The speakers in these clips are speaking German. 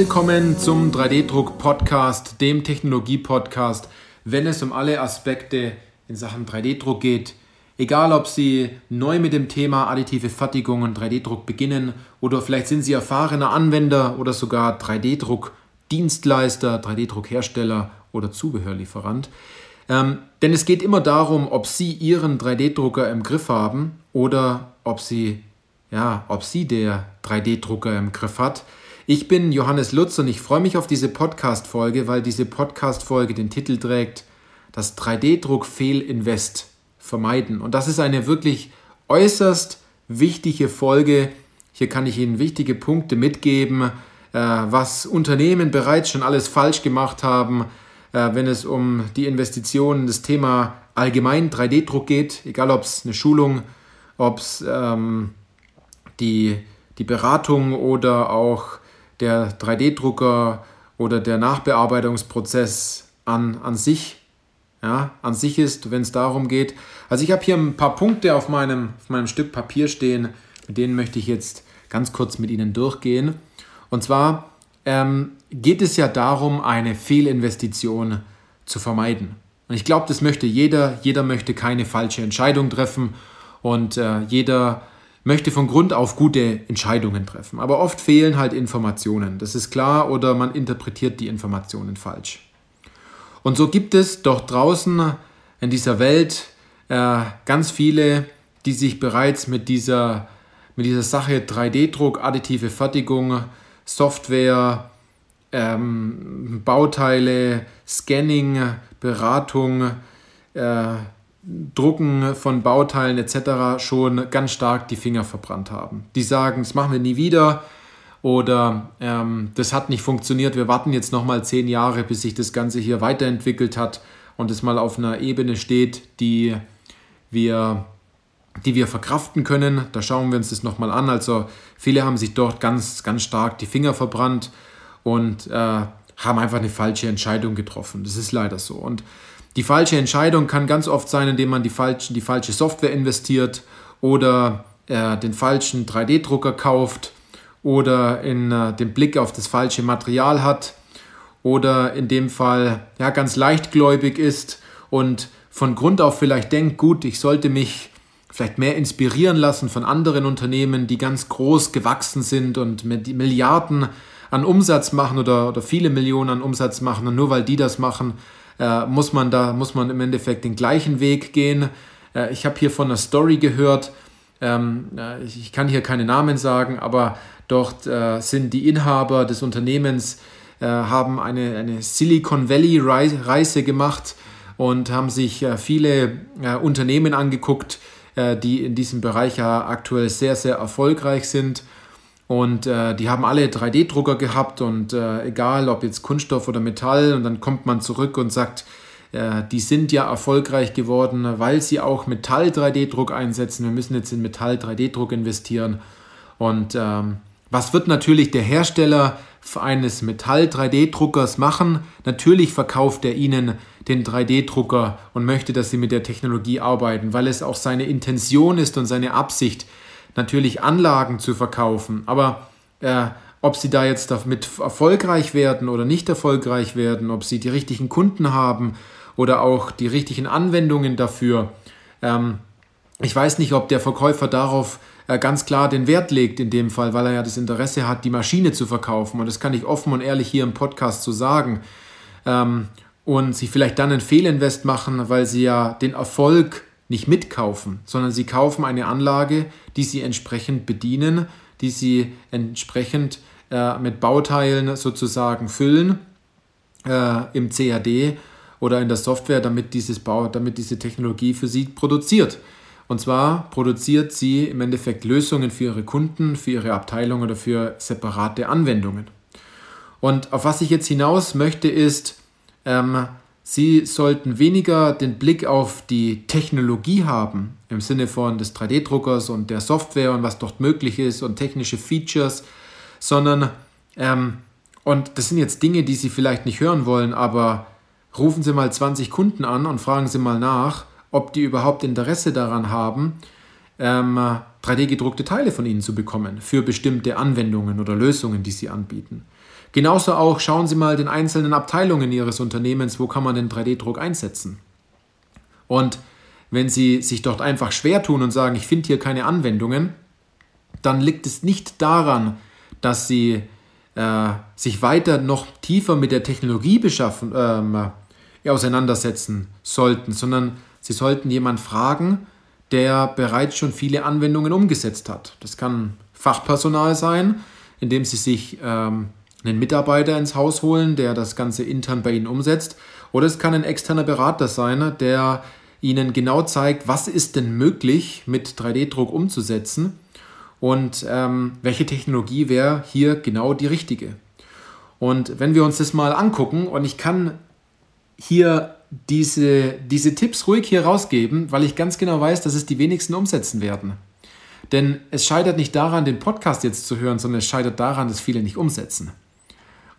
Willkommen zum 3D-Druck-Podcast, dem Technologie-Podcast, wenn es um alle Aspekte in Sachen 3D-Druck geht. Egal, ob Sie neu mit dem Thema additive Fertigung und 3D-Druck beginnen oder vielleicht sind Sie erfahrener Anwender oder sogar 3D-Druck-Dienstleister, 3D-Druck-Hersteller oder Zubehörlieferant. Ähm, denn es geht immer darum, ob Sie Ihren 3D-Drucker im Griff haben oder ob Sie, ja, ob Sie der 3D-Drucker im Griff hat. Ich bin Johannes Lutz und ich freue mich auf diese Podcast-Folge, weil diese Podcast-Folge den Titel trägt Das 3D-Druck-Fehlinvest vermeiden. Und das ist eine wirklich äußerst wichtige Folge. Hier kann ich Ihnen wichtige Punkte mitgeben, äh, was Unternehmen bereits schon alles falsch gemacht haben, äh, wenn es um die Investitionen, das Thema allgemein 3D-Druck geht, egal ob es eine Schulung, ob es ähm, die, die Beratung oder auch der 3D-Drucker oder der Nachbearbeitungsprozess an, an sich ja, an sich ist, wenn es darum geht. Also ich habe hier ein paar Punkte auf meinem, auf meinem Stück Papier stehen, mit denen möchte ich jetzt ganz kurz mit Ihnen durchgehen. Und zwar ähm, geht es ja darum, eine Fehlinvestition zu vermeiden. Und ich glaube, das möchte jeder. Jeder möchte keine falsche Entscheidung treffen und äh, jeder möchte von Grund auf gute Entscheidungen treffen. Aber oft fehlen halt Informationen. Das ist klar oder man interpretiert die Informationen falsch. Und so gibt es doch draußen in dieser Welt äh, ganz viele, die sich bereits mit dieser, mit dieser Sache 3D-Druck, additive Fertigung, Software, ähm, Bauteile, Scanning, Beratung, äh, Drucken von Bauteilen etc. schon ganz stark die Finger verbrannt haben. Die sagen, das machen wir nie wieder oder ähm, das hat nicht funktioniert, wir warten jetzt nochmal zehn Jahre, bis sich das Ganze hier weiterentwickelt hat und es mal auf einer Ebene steht, die wir, die wir verkraften können. Da schauen wir uns das nochmal an. Also viele haben sich dort ganz, ganz stark die Finger verbrannt und äh, haben einfach eine falsche Entscheidung getroffen. Das ist leider so. Und die falsche Entscheidung kann ganz oft sein, indem man die, falschen, die falsche Software investiert oder äh, den falschen 3D-Drucker kauft oder in äh, den Blick auf das falsche Material hat oder in dem Fall ja ganz leichtgläubig ist und von Grund auf vielleicht denkt, gut, ich sollte mich vielleicht mehr inspirieren lassen von anderen Unternehmen, die ganz groß gewachsen sind und Milliarden an Umsatz machen oder, oder viele Millionen an Umsatz machen und nur weil die das machen, äh, muss man da muss man im Endeffekt den gleichen Weg gehen. Äh, ich habe hier von einer Story gehört. Ähm, äh, ich kann hier keine Namen sagen, aber Dort äh, sind die Inhaber des Unternehmens, äh, haben eine, eine Silicon Valley Reise gemacht und haben sich äh, viele Unternehmen angeguckt, die in diesem Bereich ja aktuell sehr, sehr erfolgreich sind. Und äh, die haben alle 3D-Drucker gehabt und egal ob jetzt Kunststoff oder Metall, und dann kommt man zurück und sagt, die sind ja erfolgreich geworden, weil sie auch Metall-3D-Druck einsetzen. Wir müssen jetzt in Metall-3D-Druck investieren. Und ähm, was wird natürlich der Hersteller eines Metall-3D-Druckers machen? Natürlich verkauft er Ihnen den 3D-Drucker und möchte, dass Sie mit der Technologie arbeiten, weil es auch seine Intention ist und seine Absicht, natürlich Anlagen zu verkaufen. Aber äh, ob Sie da jetzt damit erfolgreich werden oder nicht erfolgreich werden, ob Sie die richtigen Kunden haben oder auch die richtigen Anwendungen dafür, ähm, ich weiß nicht, ob der Verkäufer darauf äh, ganz klar den Wert legt in dem Fall, weil er ja das Interesse hat, die Maschine zu verkaufen. Und das kann ich offen und ehrlich hier im Podcast so sagen. Ähm, und sie vielleicht dann einen Fehlinvest machen, weil sie ja den Erfolg nicht mitkaufen, sondern sie kaufen eine Anlage, die sie entsprechend bedienen, die sie entsprechend äh, mit Bauteilen sozusagen füllen äh, im CAD oder in der Software, damit, dieses Bau, damit diese Technologie für sie produziert. Und zwar produziert sie im Endeffekt Lösungen für ihre Kunden, für ihre Abteilung oder für separate Anwendungen. Und auf was ich jetzt hinaus möchte, ist, ähm, Sie sollten weniger den Blick auf die Technologie haben, im Sinne von des 3D-Druckers und der Software und was dort möglich ist und technische Features, sondern, ähm, und das sind jetzt Dinge, die Sie vielleicht nicht hören wollen, aber rufen Sie mal 20 Kunden an und fragen Sie mal nach, ob die überhaupt Interesse daran haben, ähm, 3D gedruckte Teile von Ihnen zu bekommen für bestimmte Anwendungen oder Lösungen, die Sie anbieten. Genauso auch schauen Sie mal den einzelnen Abteilungen Ihres Unternehmens, wo kann man den 3D-Druck einsetzen. Und wenn Sie sich dort einfach schwer tun und sagen, ich finde hier keine Anwendungen, dann liegt es nicht daran, dass Sie äh, sich weiter noch tiefer mit der Technologie beschaffen, äh, auseinandersetzen sollten, sondern Sie sollten jemanden fragen, der bereits schon viele Anwendungen umgesetzt hat. Das kann Fachpersonal sein, indem Sie sich ähm, einen Mitarbeiter ins Haus holen, der das Ganze intern bei Ihnen umsetzt. Oder es kann ein externer Berater sein, der Ihnen genau zeigt, was ist denn möglich mit 3D-Druck umzusetzen und ähm, welche Technologie wäre hier genau die richtige. Und wenn wir uns das mal angucken, und ich kann hier diese, diese Tipps ruhig hier rausgeben, weil ich ganz genau weiß, dass es die wenigsten umsetzen werden. Denn es scheitert nicht daran, den Podcast jetzt zu hören, sondern es scheitert daran, dass viele nicht umsetzen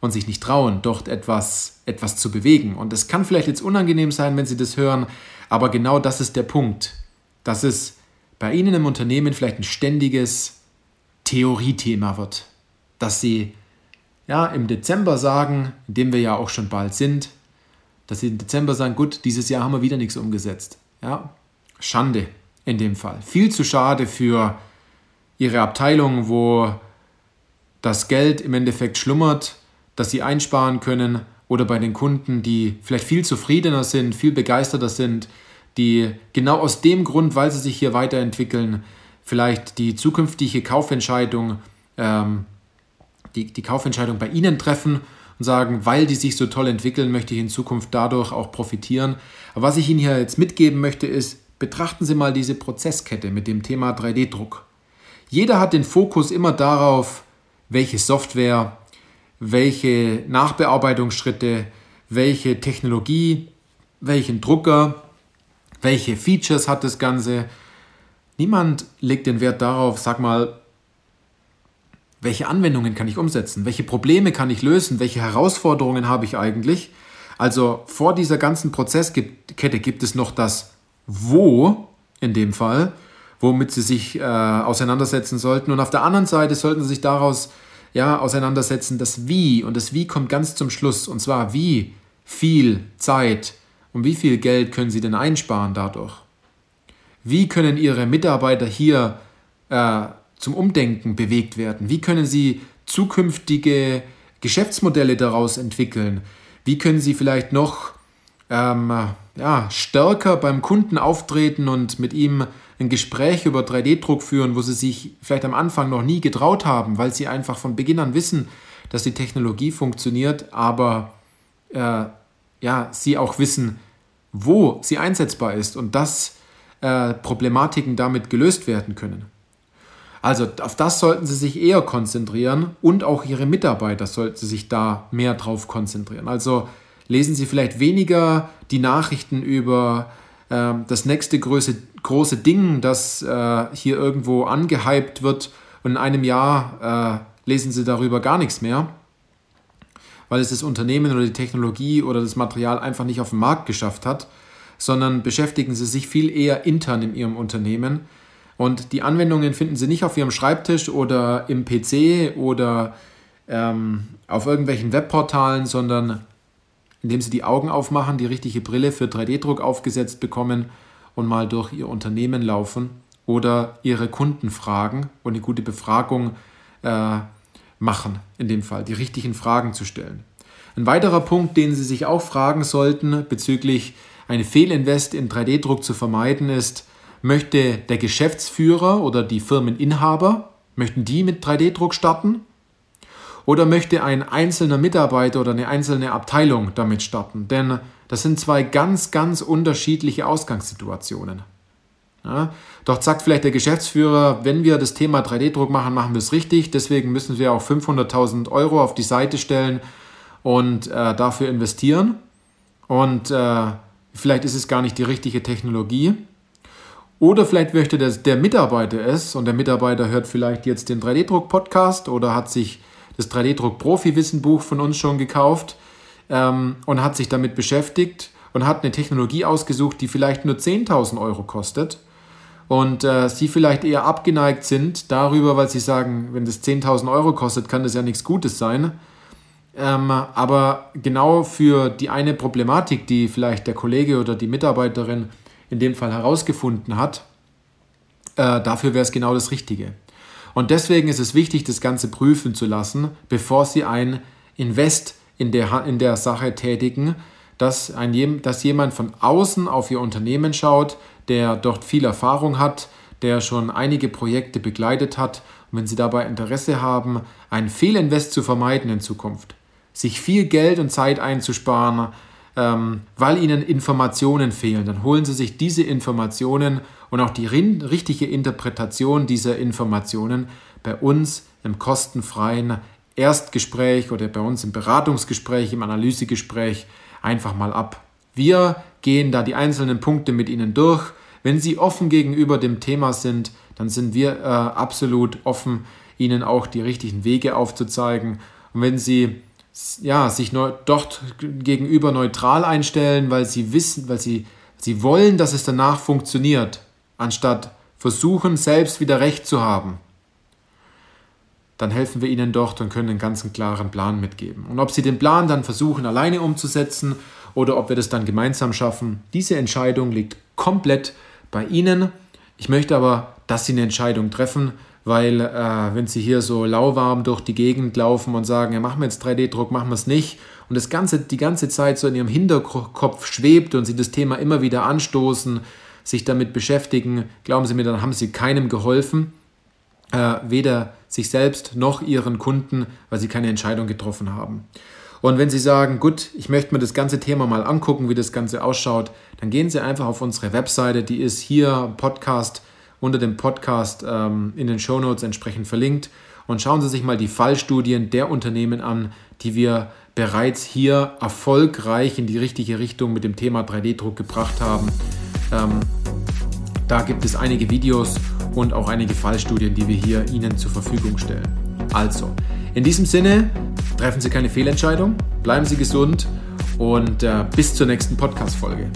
und sich nicht trauen, dort etwas, etwas zu bewegen. Und es kann vielleicht jetzt unangenehm sein, wenn Sie das hören, aber genau das ist der Punkt, dass es bei Ihnen im Unternehmen vielleicht ein ständiges Theoriethema wird. Dass Sie ja, im Dezember sagen, in dem wir ja auch schon bald sind, dass Sie im Dezember sagen, gut, dieses Jahr haben wir wieder nichts umgesetzt. Ja, Schande in dem Fall. Viel zu schade für Ihre Abteilung, wo das Geld im Endeffekt schlummert das sie einsparen können oder bei den Kunden, die vielleicht viel zufriedener sind, viel begeisterter sind, die genau aus dem Grund, weil sie sich hier weiterentwickeln, vielleicht die zukünftige Kaufentscheidung, ähm, die, die Kaufentscheidung bei Ihnen treffen und sagen, weil die sich so toll entwickeln, möchte ich in Zukunft dadurch auch profitieren. Aber was ich Ihnen hier jetzt mitgeben möchte, ist, betrachten Sie mal diese Prozesskette mit dem Thema 3D-Druck. Jeder hat den Fokus immer darauf, welche Software, welche Nachbearbeitungsschritte, welche Technologie, welchen Drucker, welche Features hat das Ganze. Niemand legt den Wert darauf, sag mal, welche Anwendungen kann ich umsetzen, welche Probleme kann ich lösen, welche Herausforderungen habe ich eigentlich. Also vor dieser ganzen Prozesskette gibt es noch das Wo in dem Fall, womit Sie sich äh, auseinandersetzen sollten. Und auf der anderen Seite sollten Sie sich daraus ja, auseinandersetzen, das Wie. Und das Wie kommt ganz zum Schluss. Und zwar, wie viel Zeit und wie viel Geld können Sie denn einsparen dadurch? Wie können Ihre Mitarbeiter hier äh, zum Umdenken bewegt werden? Wie können Sie zukünftige Geschäftsmodelle daraus entwickeln? Wie können Sie vielleicht noch ähm, ja, stärker beim Kunden auftreten und mit ihm ein Gespräch über 3D-Druck führen, wo sie sich vielleicht am Anfang noch nie getraut haben, weil sie einfach von Beginn an wissen, dass die Technologie funktioniert, aber äh, ja, sie auch wissen, wo sie einsetzbar ist und dass äh, Problematiken damit gelöst werden können. Also auf das sollten Sie sich eher konzentrieren und auch Ihre Mitarbeiter sollten sich da mehr drauf konzentrieren. Also lesen Sie vielleicht weniger die Nachrichten über das nächste große, große Ding, das äh, hier irgendwo angehypt wird und in einem Jahr äh, lesen Sie darüber gar nichts mehr, weil es das Unternehmen oder die Technologie oder das Material einfach nicht auf den Markt geschafft hat, sondern beschäftigen Sie sich viel eher intern in Ihrem Unternehmen. Und die Anwendungen finden Sie nicht auf Ihrem Schreibtisch oder im PC oder ähm, auf irgendwelchen Webportalen, sondern indem sie die Augen aufmachen, die richtige Brille für 3D-Druck aufgesetzt bekommen und mal durch ihr Unternehmen laufen oder ihre Kunden fragen und eine gute Befragung äh, machen, in dem Fall, die richtigen Fragen zu stellen. Ein weiterer Punkt, den Sie sich auch fragen sollten bezüglich eine Fehlinvest in 3D-Druck zu vermeiden, ist, möchte der Geschäftsführer oder die Firmeninhaber, möchten die mit 3D-Druck starten oder möchte ein einzelner Mitarbeiter oder eine einzelne Abteilung damit starten? Denn das sind zwei ganz, ganz unterschiedliche Ausgangssituationen. Ja, doch sagt vielleicht der Geschäftsführer, wenn wir das Thema 3D-Druck machen, machen wir es richtig. Deswegen müssen wir auch 500.000 Euro auf die Seite stellen und äh, dafür investieren. Und äh, vielleicht ist es gar nicht die richtige Technologie. Oder vielleicht möchte das, der Mitarbeiter es und der Mitarbeiter hört vielleicht jetzt den 3D-Druck-Podcast oder hat sich das 3D-Druck-Profi-Wissen-Buch von uns schon gekauft ähm, und hat sich damit beschäftigt und hat eine Technologie ausgesucht, die vielleicht nur 10.000 Euro kostet und äh, Sie vielleicht eher abgeneigt sind darüber, weil Sie sagen, wenn das 10.000 Euro kostet, kann das ja nichts Gutes sein. Ähm, aber genau für die eine Problematik, die vielleicht der Kollege oder die Mitarbeiterin in dem Fall herausgefunden hat, äh, dafür wäre es genau das Richtige. Und deswegen ist es wichtig, das Ganze prüfen zu lassen, bevor Sie ein Invest in der, in der Sache tätigen, dass, ein, dass jemand von außen auf Ihr Unternehmen schaut, der dort viel Erfahrung hat, der schon einige Projekte begleitet hat. Und wenn Sie dabei Interesse haben, einen Fehlinvest zu vermeiden in Zukunft, sich viel Geld und Zeit einzusparen, ähm, weil Ihnen Informationen fehlen, dann holen Sie sich diese Informationen und auch die richtige Interpretation dieser Informationen bei uns im kostenfreien Erstgespräch oder bei uns im Beratungsgespräch, im Analysegespräch einfach mal ab. Wir gehen da die einzelnen Punkte mit Ihnen durch. Wenn Sie offen gegenüber dem Thema sind, dann sind wir äh, absolut offen, Ihnen auch die richtigen Wege aufzuzeigen. Und wenn Sie ja, sich neu, dort gegenüber neutral einstellen, weil Sie wissen, weil Sie, Sie wollen, dass es danach funktioniert, anstatt versuchen, selbst wieder Recht zu haben, dann helfen wir Ihnen dort und können einen ganz klaren Plan mitgeben. Und ob Sie den Plan dann versuchen, alleine umzusetzen oder ob wir das dann gemeinsam schaffen, diese Entscheidung liegt komplett bei Ihnen. Ich möchte aber, dass Sie eine Entscheidung treffen, weil äh, wenn Sie hier so lauwarm durch die Gegend laufen und sagen, ja, machen wir jetzt 3D-Druck, machen wir es nicht, und das Ganze die ganze Zeit so in Ihrem Hinterkopf schwebt und Sie das Thema immer wieder anstoßen, sich damit beschäftigen, glauben Sie mir, dann haben Sie keinem geholfen, äh, weder sich selbst noch Ihren Kunden, weil Sie keine Entscheidung getroffen haben. Und wenn Sie sagen, gut, ich möchte mir das ganze Thema mal angucken, wie das Ganze ausschaut, dann gehen Sie einfach auf unsere Webseite, die ist hier Podcast unter dem Podcast ähm, in den Show Notes entsprechend verlinkt und schauen Sie sich mal die Fallstudien der Unternehmen an, die wir bereits hier erfolgreich in die richtige Richtung mit dem Thema 3D-Druck gebracht haben. Ähm, da gibt es einige Videos und auch einige Fallstudien, die wir hier Ihnen zur Verfügung stellen. Also, in diesem Sinne, treffen Sie keine Fehlentscheidung, bleiben Sie gesund und äh, bis zur nächsten Podcast-Folge.